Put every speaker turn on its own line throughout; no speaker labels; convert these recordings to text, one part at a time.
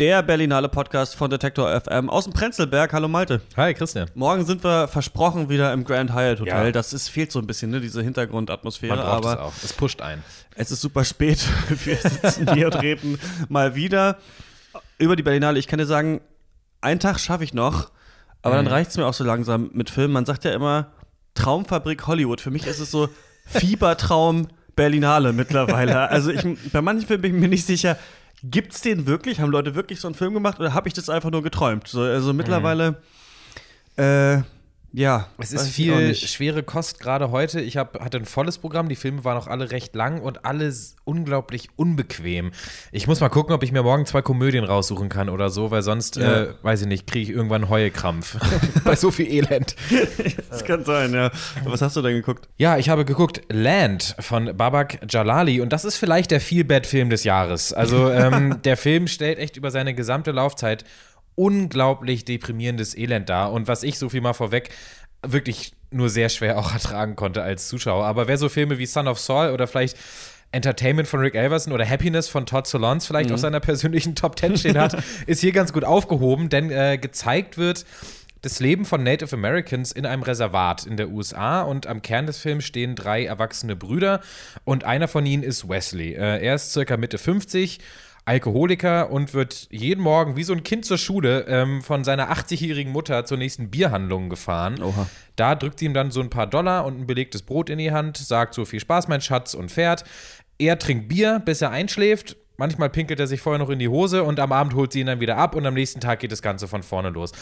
der Berlinale Podcast von Detektor FM aus dem Prenzlberg. Hallo Malte.
Hi Christian.
Morgen sind wir versprochen wieder im Grand Hyatt Hotel.
Ja.
Das ist, fehlt so ein bisschen, ne, diese Hintergrundatmosphäre.
Man braucht
aber
es auch. Es pusht ein.
es ist super spät. wir sitzen hier und reden mal wieder über die Berlinale. Ich kann dir sagen, einen Tag schaffe ich noch, aber dann
Mhm.
reicht es mir auch so langsam mit Filmen. Man sagt ja immer Traumfabrik Hollywood. Für mich ist es so Fiebertraum Berlinale mittlerweile. Also ich, bei manchen Filmen bin ich mir nicht sicher, gibt's den wirklich? Haben Leute wirklich so einen Film gemacht oder habe ich das einfach nur geträumt? So, also mittlerweile, äh, ja.
Es ist viel schwere Kost gerade heute. Ich hab, hatte ein volles Programm. Die Filme waren auch alle recht lang und alles unglaublich unbequem. Ich muss mal gucken, ob ich mir morgen zwei Komödien raussuchen kann oder so, weil sonst,
Ja.
äh, weiß ich nicht, kriege ich irgendwann Heuekrampf. Bei so viel Elend.
Das kann sein, ja. Was hast du denn geguckt?
Ja, ich habe geguckt Land von Babak Jalali und das ist vielleicht der Feel-Bad-Film des Jahres. Also ähm, der Film stellt echt über seine gesamte Laufzeit unglaublich deprimierendes Elend dar und was ich so viel mal vorweg wirklich nur sehr schwer auch ertragen konnte als Zuschauer. Aber wer so Filme wie Son of Saul oder vielleicht Entertainment von Rick Elverson oder Happiness von Todd Solondz vielleicht auf seiner persönlichen Top 10 stehen hat, ist hier ganz gut aufgehoben, denn äh, gezeigt wird das Leben von Native Americans in einem Reservat in der USA und am Kern des Films stehen drei erwachsene Brüder und einer von ihnen ist Wesley. Äh, er ist circa Mitte 50, Alkoholiker und wird jeden Morgen wie so ein Kind zur Schule ähm, von seiner 80-jährigen Mutter zur nächsten Bierhandlung gefahren.
Oha.
Da drückt sie ihm dann so ein paar Dollar und ein belegtes Brot in die Hand, sagt so viel Spaß, mein Schatz und fährt. Er trinkt Bier, bis er einschläft. Manchmal pinkelt er sich vorher noch in die Hose und am Abend holt sie ihn dann wieder ab und am nächsten Tag geht das Ganze von vorne los.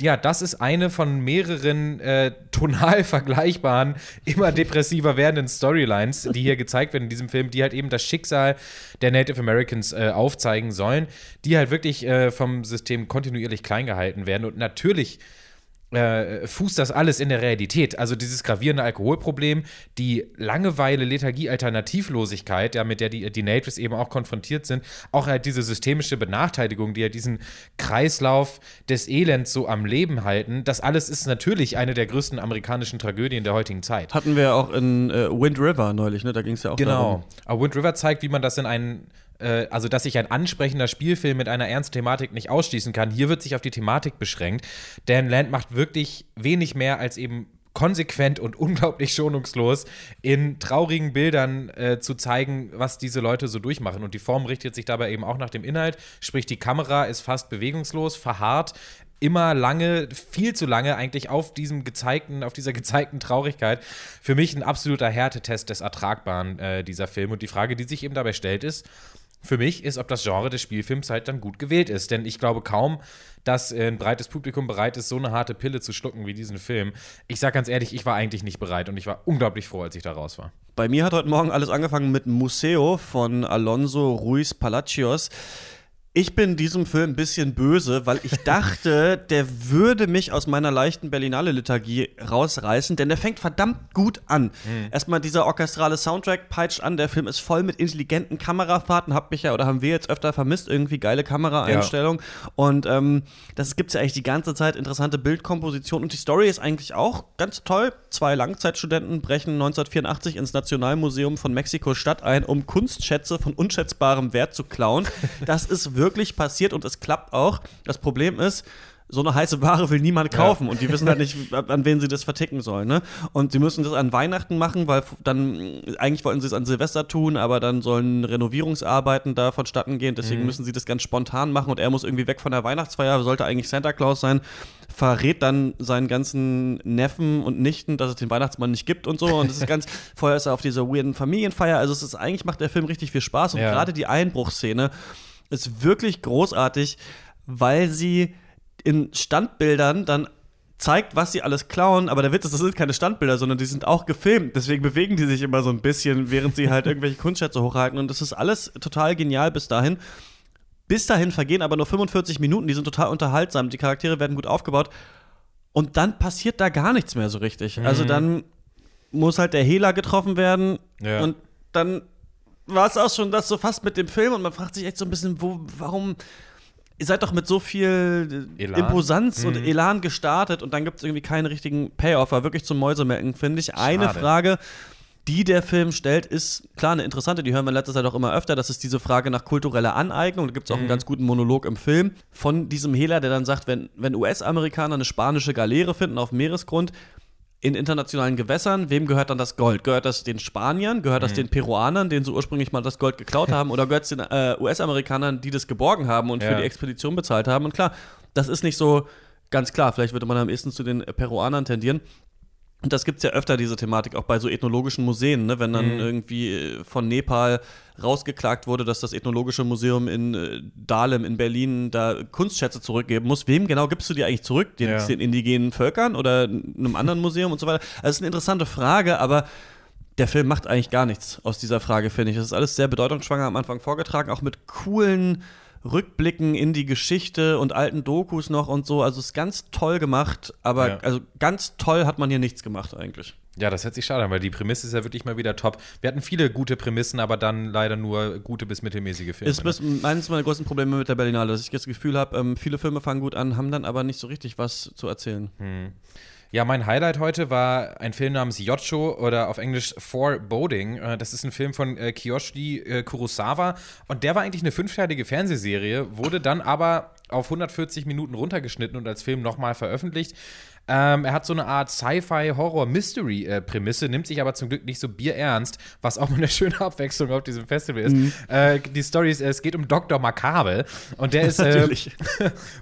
Ja, das ist eine von mehreren äh, tonal vergleichbaren, immer depressiver werdenden Storylines, die hier gezeigt werden in diesem Film, die halt eben das Schicksal der Native Americans äh, aufzeigen sollen, die halt wirklich äh, vom System kontinuierlich klein gehalten werden. Und natürlich äh, fußt das alles in der Realität. Also dieses gravierende Alkoholproblem, die Langeweile, Lethargie, Alternativlosigkeit, ja, mit der die, die Natives eben auch konfrontiert sind, auch halt diese systemische Benachteiligung, die ja diesen Kreislauf des Elends so am Leben halten, das alles ist natürlich eine der größten amerikanischen Tragödien der heutigen Zeit.
Hatten wir auch in äh, Wind River neulich, ne? Da ging es ja auch darum.
Genau. Aber Wind River zeigt, wie man das in einen, äh, also dass sich ein ansprechender Spielfilm mit einer ernsten Thematik nicht ausschließen kann. Hier wird sich auf die Thematik beschränkt, denn Land macht wirklich wenig mehr als eben konsequent und unglaublich schonungslos in traurigen Bildern äh, zu zeigen, was diese Leute so durchmachen. Und die Form richtet sich dabei eben auch nach dem Inhalt, sprich die Kamera ist fast bewegungslos, verharrt, immer lange, viel zu lange eigentlich auf diesem gezeigten, auf dieser gezeigten Traurigkeit. Für mich ein absoluter Härtetest des Ertragbaren, äh, dieser Film. Und die Frage, die sich eben dabei stellt, ist, für mich ist, ob das Genre des Spielfilms halt dann gut gewählt ist. Denn ich glaube kaum, dass äh, ein breites Publikum bereit ist, so eine harte Pille zu schlucken wie diesen Film. Ich sag ganz ehrlich, ich war eigentlich nicht bereit und ich war unglaublich froh, als ich da raus war.
Bei mir hat heute Morgen alles angefangen mit Museo von Alonso Ruiz Palacios. Ich bin diesem Film ein bisschen böse, weil ich dachte, der würde mich aus meiner leichten Berlinale-Liturgie rausreißen, denn der fängt verdammt gut an. Erstmal dieser orchestrale Soundtrack peitscht an, der Film ist voll mit intelligenten Kamerafahrten, hab mich ja oder haben wir jetzt öfter vermisst, irgendwie geile Kameraeinstellung. Und ähm, das gibt's ja eigentlich die ganze Zeit, interessante Bildkomposition und die Story ist eigentlich auch ganz toll. Zwei Langzeitstudenten brechen 1984 ins Nationalmuseum von Mexiko-Stadt ein, um Kunstschätze von unschätzbarem Wert zu klauen. Das ist wirklich passiert und es klappt auch. Das Problem ist, so eine heiße Ware will niemand kaufen und die wissen halt nicht, an wen sie das verticken sollen. Ne? Und sie müssen das an Weihnachten machen, weil dann, eigentlich wollten sie es an Silvester tun, aber dann sollen Renovierungsarbeiten da vonstatten gehen, deswegen müssen sie das ganz spontan machen und er muss irgendwie weg von der Weihnachtsfeier, sollte eigentlich Santa Claus sein, verrät dann seinen ganzen Neffen und Nichten, dass es den Weihnachtsmann nicht gibt und so. Und es ist ganz, vorher ist er auf dieser weirden Familienfeier. Also es ist eigentlich macht der Film richtig viel Spaß und
Ja.
gerade die Einbruchsszene ist wirklich großartig, weil sie in Standbildern dann zeigt, was sie alles klauen, aber der Witz ist, das sind keine Standbilder, sondern die sind auch gefilmt. Deswegen bewegen die sich immer so ein bisschen, während sie halt irgendwelche Kunstschätze hochhalten. Und das ist alles total genial bis dahin. Bis dahin vergehen aber nur 45 Minuten, die sind total unterhaltsam, die Charaktere werden gut aufgebaut. Und dann passiert da gar nichts mehr so richtig. Also dann muss halt der Hehler getroffen werden
Ja.
und dann war es auch schon das so fast mit dem Film und man fragt sich echt so ein bisschen, wo, warum ihr seid doch mit so viel
Elan.
Imposanz und
Mhm.
Elan gestartet und dann gibt es irgendwie keinen richtigen Payoff, war wirklich zum Mäusemelken, finde ich. Eine
Schade.
Frage, die der Film stellt, ist klar eine interessante, die hören wir in letzter Zeit auch immer öfter. Das ist diese Frage nach kultureller Aneignung. Da gibt es auch einen ganz guten Monolog im Film von diesem Hehler, der dann sagt, wenn, wenn US-Amerikaner eine spanische Galeere finden auf dem Meeresgrund, in internationalen Gewässern, wem gehört dann das Gold? Gehört das den Spaniern? Gehört das den Peruanern, denen sie ursprünglich mal das Gold geklaut haben? Oder gehört es den äh, US-Amerikanern, die das geborgen haben und für
Ja.
die Expedition bezahlt haben? Und klar, das ist nicht so ganz klar. Vielleicht würde man am ehesten zu den Peruanern tendieren. Und das gibt es ja öfter, diese Thematik, auch bei so ethnologischen Museen, ne? wenn dann irgendwie äh, von Nepal rausgeklagt wurde, dass das Ethnologische Museum in äh, Dahlem in Berlin da Kunstschätze zurückgeben muss. Wem genau gibst du die eigentlich zurück? Den,
Ja.
den indigenen Völkern oder einem anderen Museum und so weiter? Also, das ist eine interessante Frage, aber der Film macht eigentlich gar nichts aus dieser Frage, finde ich. Das ist alles sehr bedeutungsschwanger am Anfang vorgetragen, auch mit coolen Rückblicken in die Geschichte und alten Dokus noch und so. Also es ist ganz toll gemacht, aber
Ja.
also ganz toll hat man hier nichts gemacht eigentlich.
Ja, das hört sich schade an, weil die Prämisse ist ja wirklich mal wieder top. Wir hatten viele gute Prämissen, aber dann leider nur gute bis mittelmäßige Filme.
Ist bis, eines meiner größten Probleme mit der Berlinale, dass ich das Gefühl habe, ähm, viele Filme fangen gut an, haben dann aber nicht so richtig was zu erzählen.
Ja, mein Highlight heute war ein Film namens Yocho oder auf Englisch Foreboding. Äh, Das ist ein Film von äh, Kiyoshi äh, Kurosawa und der war eigentlich eine fünfteilige Fernsehserie, wurde dann aber auf 140 Minuten runtergeschnitten und als Film nochmal veröffentlicht. Ähm, er hat so eine Art Sci-Fi-Horror-Mystery-Prämisse, nimmt sich aber zum Glück nicht so bierernst, was auch mal eine schöne Abwechslung auf diesem Festival ist. Äh, die Story ist, es geht um Dr. Makabe und der ist äh.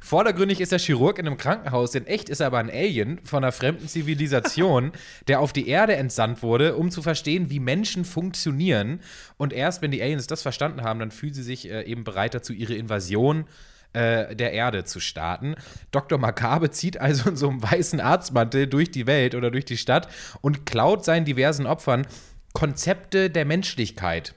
Vordergründig ist er Chirurg in einem Krankenhaus, in echt ist er aber ein Alien von einer fremden Zivilisation, der auf die Erde entsandt wurde, um zu verstehen, wie Menschen funktionieren. Und erst wenn die Aliens das verstanden haben, dann fühlen sie sich äh, eben bereit dazu, ihre Invasion äh, der Erde zu starten. Dr. Makabe zieht also in so einem weißen Arztmantel durch die Welt oder durch die Stadt und klaut seinen diversen Opfern Konzepte der Menschlichkeit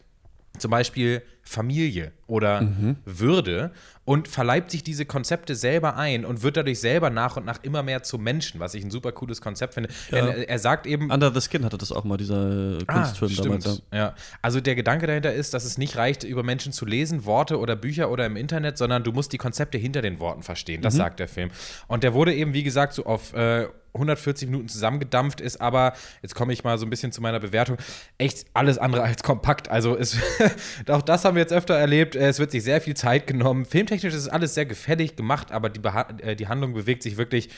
zum Beispiel Familie oder Würde und verleibt sich diese Konzepte selber ein und wird dadurch selber nach und nach immer mehr zum Menschen, was ich ein super cooles Konzept finde. Denn er, er sagt eben,
Under the Skin hatte das auch mal, dieser äh, Kunstfilm
Ah,
damals.
Ja. Also der Gedanke dahinter ist, dass es nicht reicht, über Menschen zu lesen, Worte oder Bücher oder im Internet, sondern du musst die Konzepte hinter den Worten verstehen. Das sagt der Film. Und der wurde eben, wie gesagt, so auf äh, 140 Minuten zusammengedampft, ist aber, jetzt komme ich mal so ein bisschen zu meiner Bewertung, echt alles andere als kompakt. Also es, auch das haben wir jetzt öfter erlebt. Es wird sich sehr viel Zeit genommen. Filmtechnisch ist alles sehr gefällig gemacht, aber die, Beha äh, die Handlung bewegt sich wirklich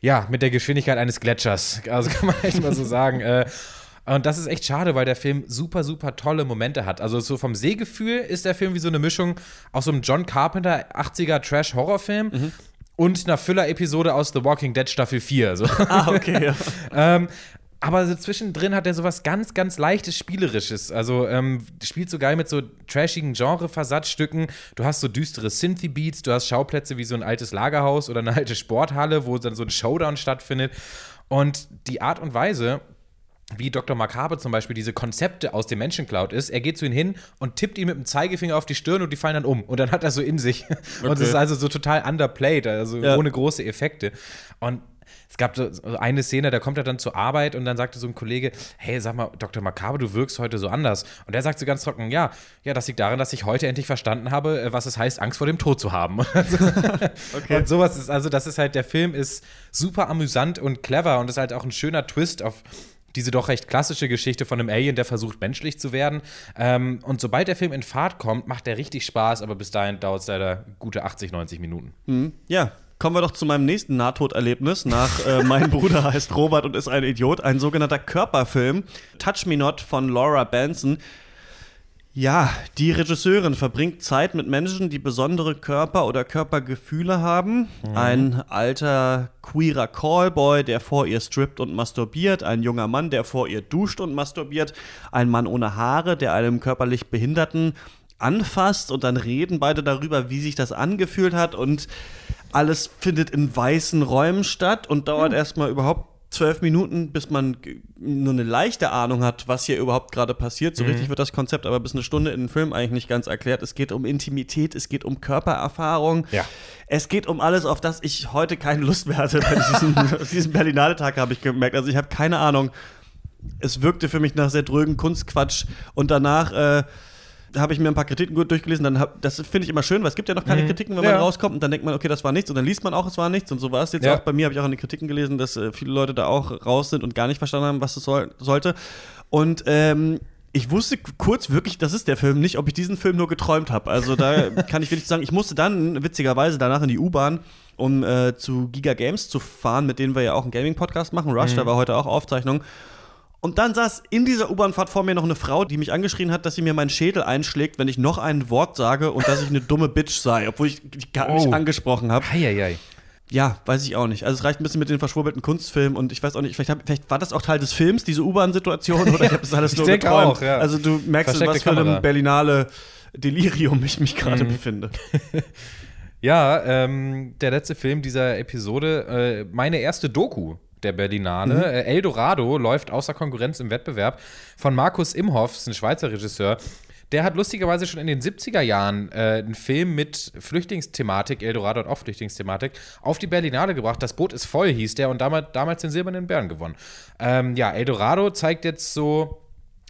ja, mit der Geschwindigkeit eines Gletschers. Also kann man echt mal so sagen. Äh, und das ist echt schade, weil der Film super, super tolle Momente hat. Also so vom Sehgefühl ist der Film wie so eine Mischung aus so einem John Carpenter 80er Trash-Horrorfilm und einer Füller-Episode aus The Walking Dead Staffel 4. So.
Ah, okay. Ja.
ähm, aber so zwischendrin hat er sowas ganz, ganz leichtes Spielerisches. Also ähm, spielt so geil mit so trashigen Genre-Versatzstücken. Du hast so düstere Synthy-Beats, du hast Schauplätze wie so ein altes Lagerhaus oder eine alte Sporthalle, wo dann so ein Showdown stattfindet. Und die Art und Weise, wie Dr. Makabe zum Beispiel diese Konzepte aus dem Menschen klaut ist, er geht zu ihm hin und tippt ihm mit dem Zeigefinger auf die Stirn und die fallen dann um. Und dann hat er so in sich. Und es ist also so total underplayed, also
Ja.
ohne große Effekte. Und es gab so eine Szene, da kommt er dann zur Arbeit und dann sagte so ein Kollege, hey, sag mal, Dr. Makabe, du wirkst heute so anders. Und er sagt so ganz trocken, ja, ja, das liegt daran, dass ich heute endlich verstanden habe, äh, was es heißt, Angst vor dem Tod zu haben. Und sowas ist, also das ist halt, der Film ist super amüsant und clever und ist halt auch ein schöner Twist auf diese doch recht klassische Geschichte von einem Alien, der versucht, menschlich zu werden. Ähm, und sobald der Film in Fahrt kommt, macht er richtig Spaß, aber bis dahin dauert es leider gute 80, 90 Minuten.
Ja, kommen wir doch zu meinem nächsten Nahtoderlebnis nach äh, Mein Bruder heißt Robert und ist ein Idiot, ein sogenannter Körperfilm, Touch Me Not von Laura Benson. Ja, die Regisseurin verbringt Zeit mit Menschen, die besondere Körper- oder Körpergefühle haben. Ein alter queerer Callboy, der vor ihr strippt und masturbiert. Ein junger Mann, der vor ihr duscht und masturbiert. Ein Mann ohne Haare, der einem körperlich Behinderten anfasst und dann reden beide darüber, wie sich das angefühlt hat und alles findet in weißen Räumen statt und dauert erstmal überhaupt zwölf Minuten, bis man nur eine leichte Ahnung hat, was hier überhaupt gerade passiert. So richtig wird das Konzept aber bis eine Stunde in den Film eigentlich nicht ganz erklärt. Es geht um Intimität, es geht um Körpererfahrung.
Ja.
Es geht um alles, auf das ich heute keine Lust mehr hatte. Bei diesem, diesem Berlinale-Tag habe ich gemerkt. Also ich habe keine Ahnung. Es wirkte für mich nach sehr drögen Kunstquatsch und danach äh, habe ich mir ein paar Kritiken gut durchgelesen. Dann hab, das finde ich immer schön, weil es gibt ja noch keine
Mhm.
Kritiken, wenn
Ja.
man rauskommt und dann denkt man, okay, das war nichts und dann liest man auch, es war nichts und so war es jetzt
Ja.
auch. Bei mir habe ich auch in den Kritiken gelesen, dass äh, viele Leute da auch raus sind und gar nicht verstanden haben, was es soll, sollte. Und ähm, ich wusste kurz wirklich, das ist der Film, nicht, ob ich diesen Film nur geträumt habe. Also da kann ich wirklich sagen, ich musste dann witzigerweise danach in die U-Bahn, um äh, zu Giga Games zu fahren, mit denen wir ja auch einen Gaming-Podcast machen. Rush, da war heute auch Aufzeichnung. Und dann saß in dieser U-Bahn-Fahrt vor mir noch eine Frau, die mich angeschrien hat, dass sie mir meinen Schädel einschlägt, wenn ich noch ein Wort sage und dass ich eine dumme Bitch sei, obwohl ich gar nicht
Oh.
angesprochen habe. Ja, weiß ich auch nicht. Also es reicht ein bisschen mit den verschwurbelten Kunstfilmen und ich weiß auch nicht, vielleicht, hab, vielleicht war das auch Teil des Films, diese U-Bahn-Situation, oder ich habe das alles
Ich
nur
denke
geträumt.
auch, ja.
Also du merkst, in was für einem. Berlinale Delirium ich mich gerade
Mhm.
befinde.
Ja, ähm, der letzte Film dieser Episode, äh, meine erste Doku der Berlinale.
Mhm.
Äh, Eldorado läuft außer Konkurrenz im Wettbewerb von Markus Imhoff, ist ein Schweizer Regisseur. Der hat lustigerweise schon in den 70er Jahren äh, einen Film mit Flüchtlingsthematik, Eldorado hat auch Flüchtlingsthematik, auf die Berlinale gebracht. Das Boot ist voll, hieß der, und damals, damals den Silbernen Bären gewonnen. Ähm, ja, Eldorado zeigt jetzt so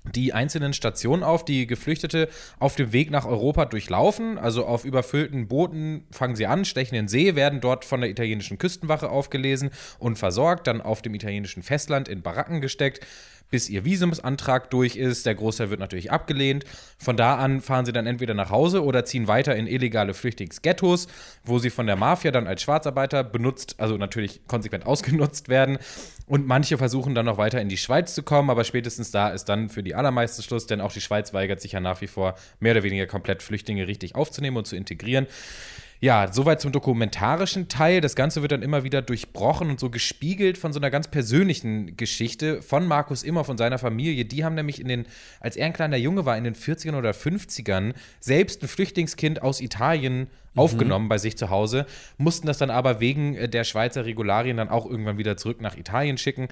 die einzelnen Stationen auf, die Geflüchtete auf dem Weg nach Europa durchlaufen. Also auf überfüllten Booten fangen sie an, stechen in See, werden dort von der italienischen Küstenwache aufgelesen und versorgt, dann auf dem italienischen Festland in Baracken gesteckt, bis ihr Visumsantrag durch ist. Der Großteil wird natürlich abgelehnt. Von da an fahren sie dann entweder nach Hause oder ziehen weiter in illegale Flüchtlingsghettos, wo sie von der Mafia dann als Schwarzarbeiter benutzt, also natürlich konsequent ausgenutzt werden. Und manche versuchen dann noch weiter in die Schweiz zu kommen, aber spätestens da ist dann für die allermeisten Schluss, denn auch die Schweiz weigert sich ja nach wie vor mehr oder weniger komplett Flüchtlinge richtig aufzunehmen und zu integrieren. Ja, soweit zum dokumentarischen Teil. Das Ganze wird dann immer wieder durchbrochen und so gespiegelt von so einer ganz persönlichen Geschichte von Markus Immer, von seiner Familie. Die haben nämlich in den, als er ein kleiner Junge war, in den 40ern oder 50ern, selbst ein Flüchtlingskind aus Italien aufgenommen bei sich zu Hause, mussten das dann aber wegen äh, der Schweizer Regularien dann auch irgendwann wieder zurück nach Italien schicken.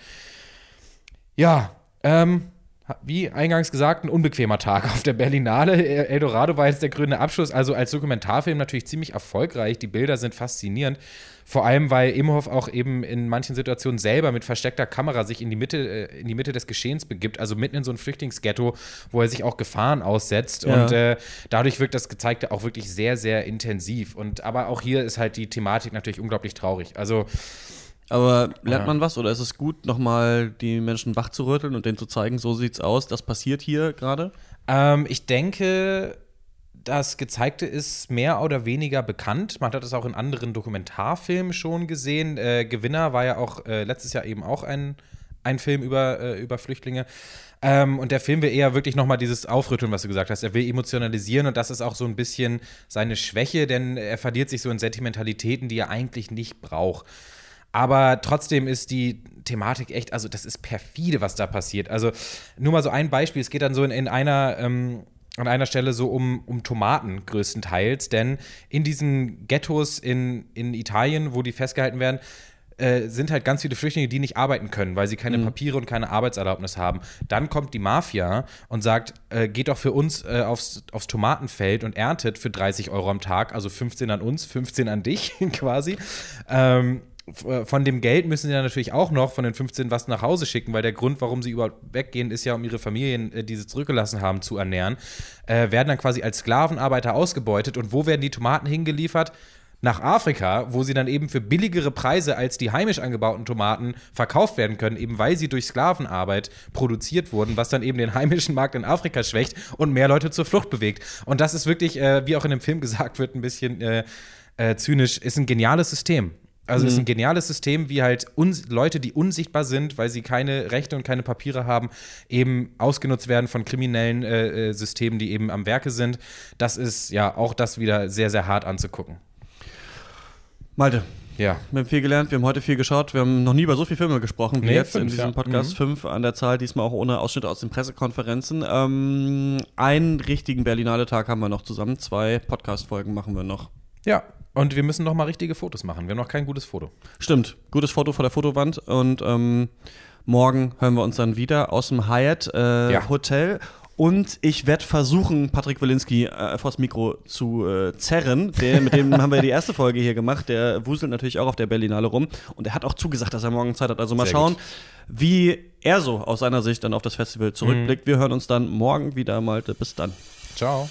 Ja, ähm, wie eingangs gesagt, ein unbequemer Tag auf der Berlinale. Eldorado war jetzt der grüne Abschluss, also als Dokumentarfilm natürlich ziemlich erfolgreich. Die Bilder sind faszinierend. Vor allem, weil Imhoff auch eben in manchen Situationen selber mit versteckter Kamera sich in die Mitte, äh, in die Mitte des Geschehens begibt, also mitten in so ein Flüchtlingsghetto, wo er sich auch Gefahren aussetzt.
Ja.
Und äh, dadurch wirkt das Gezeigte auch wirklich sehr, sehr intensiv. Und aber auch hier ist halt die Thematik natürlich unglaublich traurig. Also
Aber lernt man was oder ist es gut, nochmal die Menschen wachzurütteln und denen zu zeigen, so sieht's aus, das passiert hier gerade?
Ähm, ich denke, das Gezeigte ist mehr oder weniger bekannt. Man hat das auch in anderen Dokumentarfilmen schon gesehen. Äh, Gewinner war ja auch äh, letztes Jahr eben auch ein, ein Film über, äh, über Flüchtlinge. Ähm, und der Film will eher wirklich nochmal dieses Aufrütteln, was du gesagt hast. Er will emotionalisieren und das ist auch so ein bisschen seine Schwäche, denn er verliert sich so in Sentimentalitäten, die er eigentlich nicht braucht. Aber trotzdem ist die Thematik echt, also das ist perfide, was da passiert. Also nur mal so ein Beispiel, es geht dann so in, in einer, ähm, an einer Stelle so um, um Tomaten größtenteils, denn in diesen Ghettos in, in Italien, wo die festgehalten werden, äh, sind halt ganz viele Flüchtlinge, die nicht arbeiten können, weil sie keine Papiere und keine Arbeitserlaubnis haben. Dann kommt die Mafia und sagt, äh, geht doch für uns äh, aufs, aufs Tomatenfeld und erntet für 30 Euro am Tag, also 15 an uns, 15 an dich quasi. Ähm, von dem Geld müssen sie dann natürlich auch noch von den 15 was nach Hause schicken, weil der Grund, warum sie überhaupt weggehen, ist ja, um ihre Familien, äh, die sie zurückgelassen haben, zu ernähren. Äh, werden dann quasi als Sklavenarbeiter ausgebeutet. Und wo werden die Tomaten hingeliefert? Nach Afrika, wo sie dann eben für billigere Preise als die heimisch angebauten Tomaten verkauft werden können, eben weil sie durch Sklavenarbeit produziert wurden, was dann eben den heimischen Markt in Afrika schwächt und mehr Leute zur Flucht bewegt. Und das ist wirklich, äh, wie auch in dem Film gesagt wird, ein bisschen äh, äh, zynisch, ist ein geniales System. Also es ist ein geniales System, wie halt Leute, die unsichtbar sind, weil sie keine Rechte und keine Papiere haben, eben ausgenutzt werden von kriminellen äh, äh, Systemen, die eben am Werke sind. Das ist ja auch das wieder sehr, sehr hart anzugucken.
Malte,
Ja.
wir haben viel gelernt, wir haben heute viel geschaut, wir haben noch nie über so viele Filme gesprochen wie
Nee,
jetzt in
fünf,
diesem
ja.
Podcast.
Mhm.
Fünf an der Zahl, diesmal auch ohne Ausschnitte aus den Pressekonferenzen. Ähm, einen richtigen Berlinale-Tag haben wir noch zusammen, zwei Podcast-Folgen machen wir noch.
Ja. Und wir müssen noch mal richtige Fotos machen. Wir haben noch kein gutes Foto.
Stimmt, gutes Foto vor der Fotowand und ähm, morgen hören wir uns dann wieder aus dem Hyatt äh,
Ja.
Hotel. Und ich werde versuchen, Patrick Wilinski äh, vors Mikro zu äh, zerren. Der, mit dem haben wir die erste Folge hier gemacht. Der wuselt natürlich auch auf der Berlinale rum. Und er hat auch zugesagt, dass er morgen Zeit hat. Also mal
Sehr
schauen,
gut.
wie er so aus seiner Sicht dann auf das Festival zurückblickt.
Mhm.
Wir hören uns dann morgen wieder, Malte. Bis dann.
Ciao.